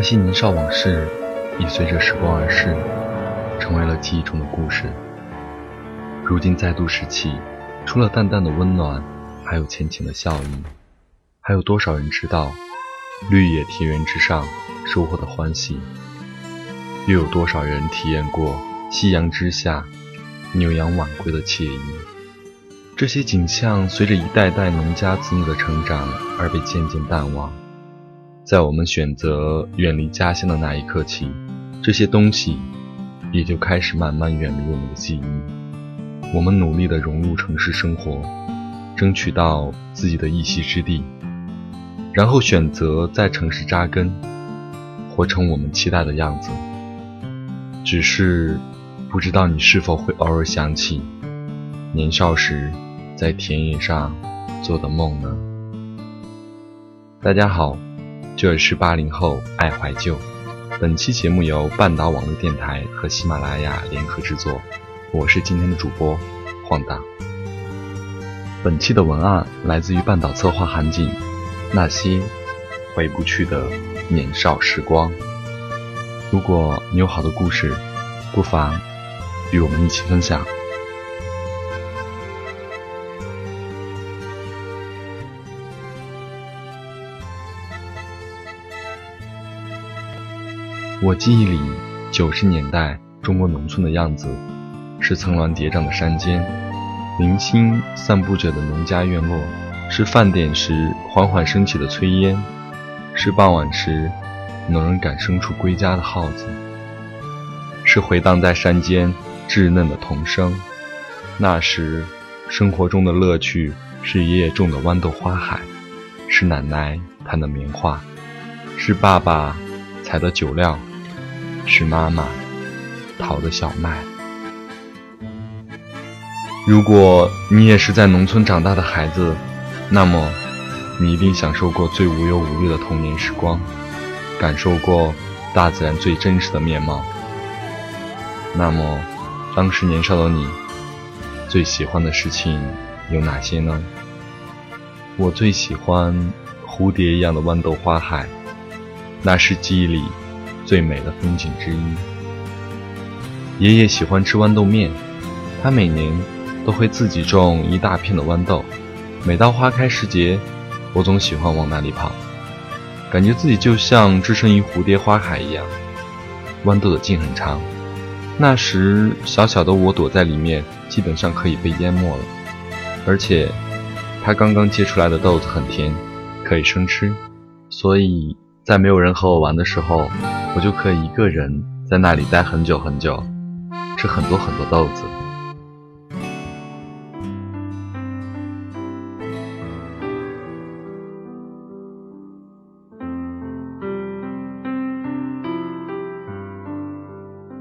那些年少往事，已随着时光而逝，成为了记忆中的故事。如今再度拾起，除了淡淡的温暖，还有浅浅的笑意。还有多少人知道，绿野田园之上收获的欢喜？又有多少人体验过夕阳之下牛羊晚归的惬意？这些景象随着一代代农家子女的成长而被渐渐淡忘。在我们选择远离家乡的那一刻起，这些东西也就开始慢慢远离我们的记忆。我们努力地融入城市生活，争取到自己的一席之地，然后选择在城市扎根，活成我们期待的样子。只是不知道你是否会偶尔想起年少时在田野上做的梦呢？大家好。这是八零后爱怀旧，本期节目由半岛网络电台和喜马拉雅联合制作，我是今天的主播晃荡。本期的文案来自于半岛策划韩景，那些回不去的年少时光。如果你有好的故事，不妨与我们一起分享。我记忆里，九十年代中国农村的样子，是层峦叠嶂的山间，零星散布着的农家院落，是饭点时缓缓升起的炊烟，是傍晚时农人赶牲畜归家的号子，是回荡在山间稚嫩的童声。那时，生活中的乐趣是爷爷种的豌豆花海，是奶奶弹的棉花，是爸爸采的酒料。是妈妈淘的小麦。如果你也是在农村长大的孩子，那么你一定享受过最无忧无虑的童年时光，感受过大自然最真实的面貌。那么，当时年少的你，最喜欢的事情有哪些呢？我最喜欢蝴蝶一样的豌豆花海，那是记忆里。最美的风景之一。爷爷喜欢吃豌豆面，他每年都会自己种一大片的豌豆。每到花开时节，我总喜欢往那里跑，感觉自己就像置身于蝴蝶花海一样。豌豆的茎很长，那时小小的我躲在里面，基本上可以被淹没了。而且，它刚刚结出来的豆子很甜，可以生吃，所以在没有人和我玩的时候。我就可以一个人在那里待很久很久，吃很多很多豆子。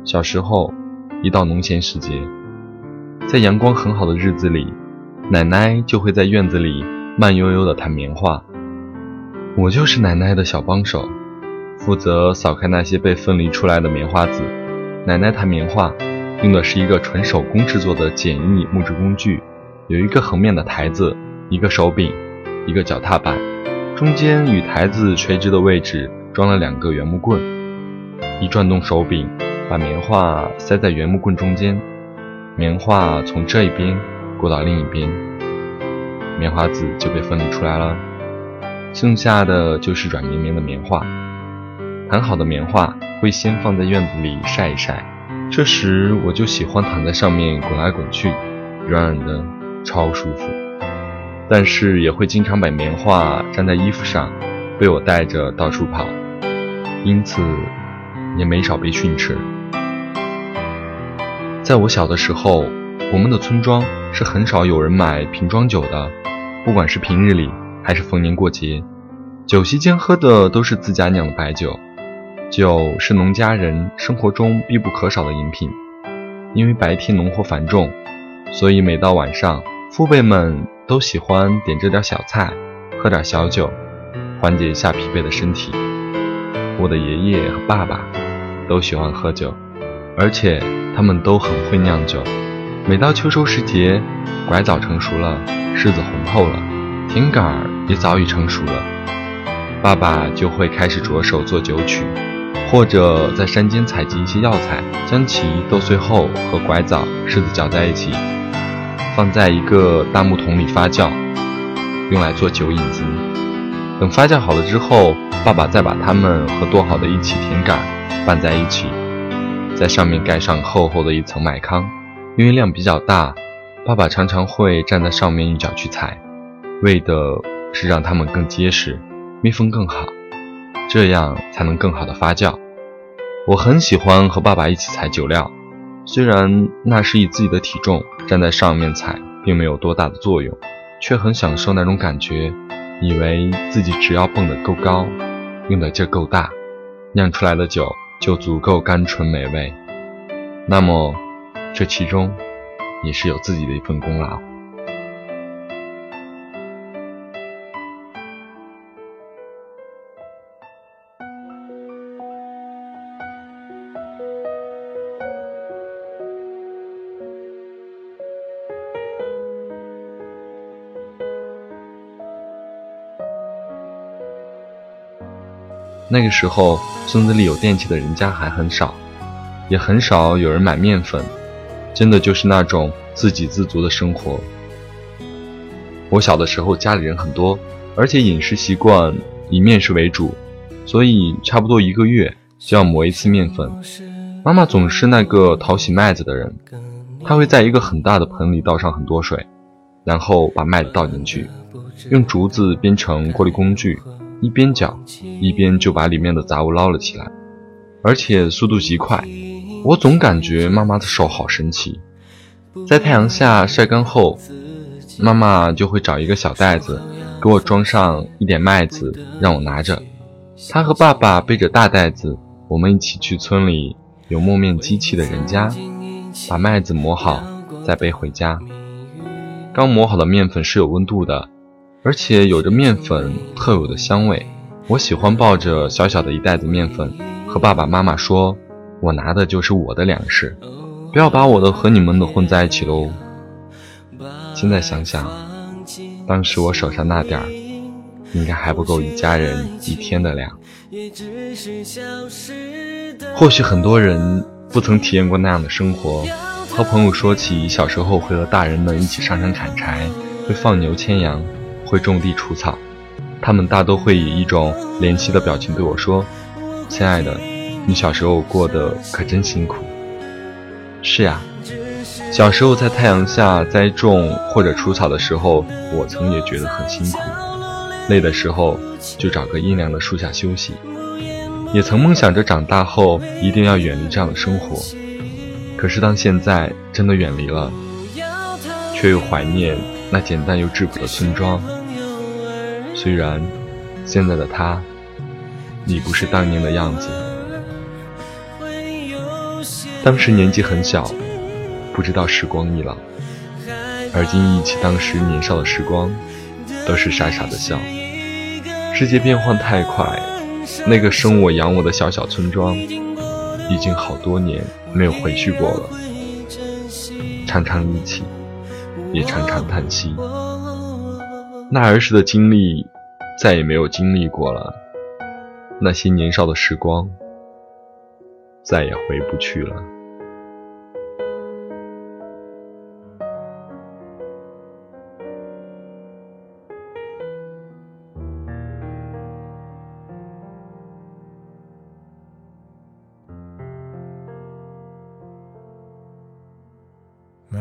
小时候，一到农闲时节，在阳光很好的日子里，奶奶就会在院子里慢悠悠地弹棉花，我就是奶奶的小帮手。负责扫开那些被分离出来的棉花籽。奶奶弹棉花用的是一个纯手工制作的简易木质工具，有一个横面的台子，一个手柄，一个脚踏板，中间与台子垂直的位置装了两个圆木棍。一转动手柄，把棉花塞在圆木棍中间，棉花从这一边过到另一边，棉花籽就被分离出来了，剩下的就是软绵绵的棉花。弹好的棉花会先放在院子里晒一晒，这时我就喜欢躺在上面滚来滚去，软软的，超舒服。但是也会经常把棉花粘在衣服上，被我带着到处跑，因此也没少被训斥。在我小的时候，我们的村庄是很少有人买瓶装酒的，不管是平日里还是逢年过节，酒席间喝的都是自家酿的白酒。酒是农家人生活中必不可少的饮品，因为白天农活繁重，所以每到晚上，父辈们。都喜欢点这点小菜，喝点小酒，缓解一下疲惫的身体。我的爷爷和爸爸都喜欢喝酒，而且他们都很会酿酒。每到秋收时节，拐枣成熟了，柿子红透了，甜杆儿也早已成熟了，爸爸就会开始着手做酒曲，或者在山间采集一些药材，将其剁碎后和拐枣、柿子搅在一起。放在一个大木桶里发酵，用来做酒引子。等发酵好了之后，爸爸再把它们和剁好的一起甜杆拌在一起，在上面盖上厚厚的一层麦糠。因为量比较大，爸爸常常会站在上面用脚去踩，为的是让它们更结实，密封更好，这样才能更好的发酵。我很喜欢和爸爸一起采酒料。虽然那是以自己的体重站在上面采，并没有多大的作用，却很享受那种感觉，以为自己只要蹦得够高，用的劲够大，酿出来的酒就足够甘醇美味。那么，这其中也是有自己的一份功劳。那个时候，村子里有电器的人家还很少，也很少有人买面粉，真的就是那种自给自足的生活。我小的时候家里人很多，而且饮食习惯以面食为主，所以差不多一个月就要磨一次面粉。妈妈总是那个淘洗麦子的人，她会在一个很大的盆里倒上很多水，然后把麦子倒进去，用竹子编成过滤工具。一边搅，一边就把里面的杂物捞了起来，而且速度极快。我总感觉妈妈的手好神奇。在太阳下晒干后，妈妈就会找一个小袋子，给我装上一点麦子，让我拿着。她和爸爸背着大袋子，我们一起去村里有磨面机器的人家，把麦子磨好，再背回家。刚磨好的面粉是有温度的。而且有着面粉特有的香味，我喜欢抱着小小的一袋子面粉，和爸爸妈妈说：“我拿的就是我的粮食，不要把我的和你们的混在一起喽。”现在想想，当时我手上那点儿，应该还不够一家人一天的粮。或许很多人不曾体验过那样的生活，和朋友说起小时候会和大人们一起上山砍柴，会放牛牵羊。会种地除草，他们大都会以一种怜惜的表情对我说：“亲爱的，你小时候过得可真辛苦。”是呀，小时候在太阳下栽种或者除草的时候，我曾也觉得很辛苦，累的时候就找个阴凉的树下休息，也曾梦想着长大后一定要远离这样的生活。可是当现在真的远离了，却又怀念那简单又质朴的村庄。虽然现在的他已不是当年的样子，当时年纪很小，不知道时光易老，而今忆起当时年少的时光，都是傻傻的笑。世界变换太快，那个生我养我的小小村庄，已经好多年没有回去过了。常常忆起，也常常叹息。那儿时的经历，再也没有经历过了。那些年少的时光，再也回不去了。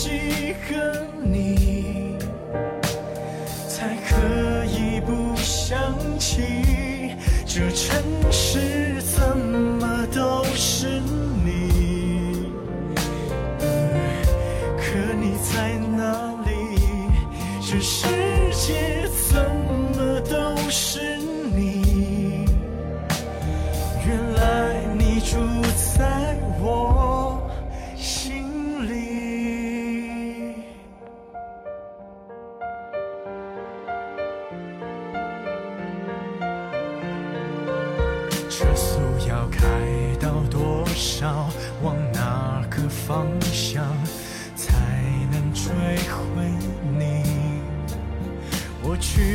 几个你，才可以不想起？这城市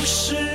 不是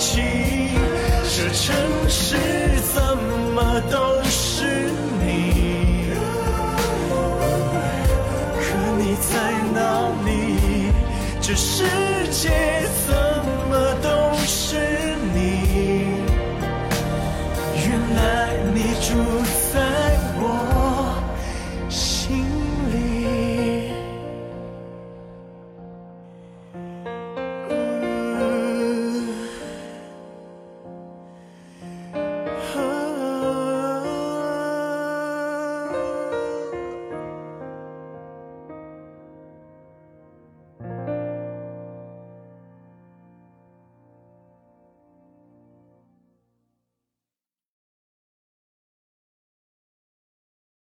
这城市怎么都是你？可你在哪里？这世界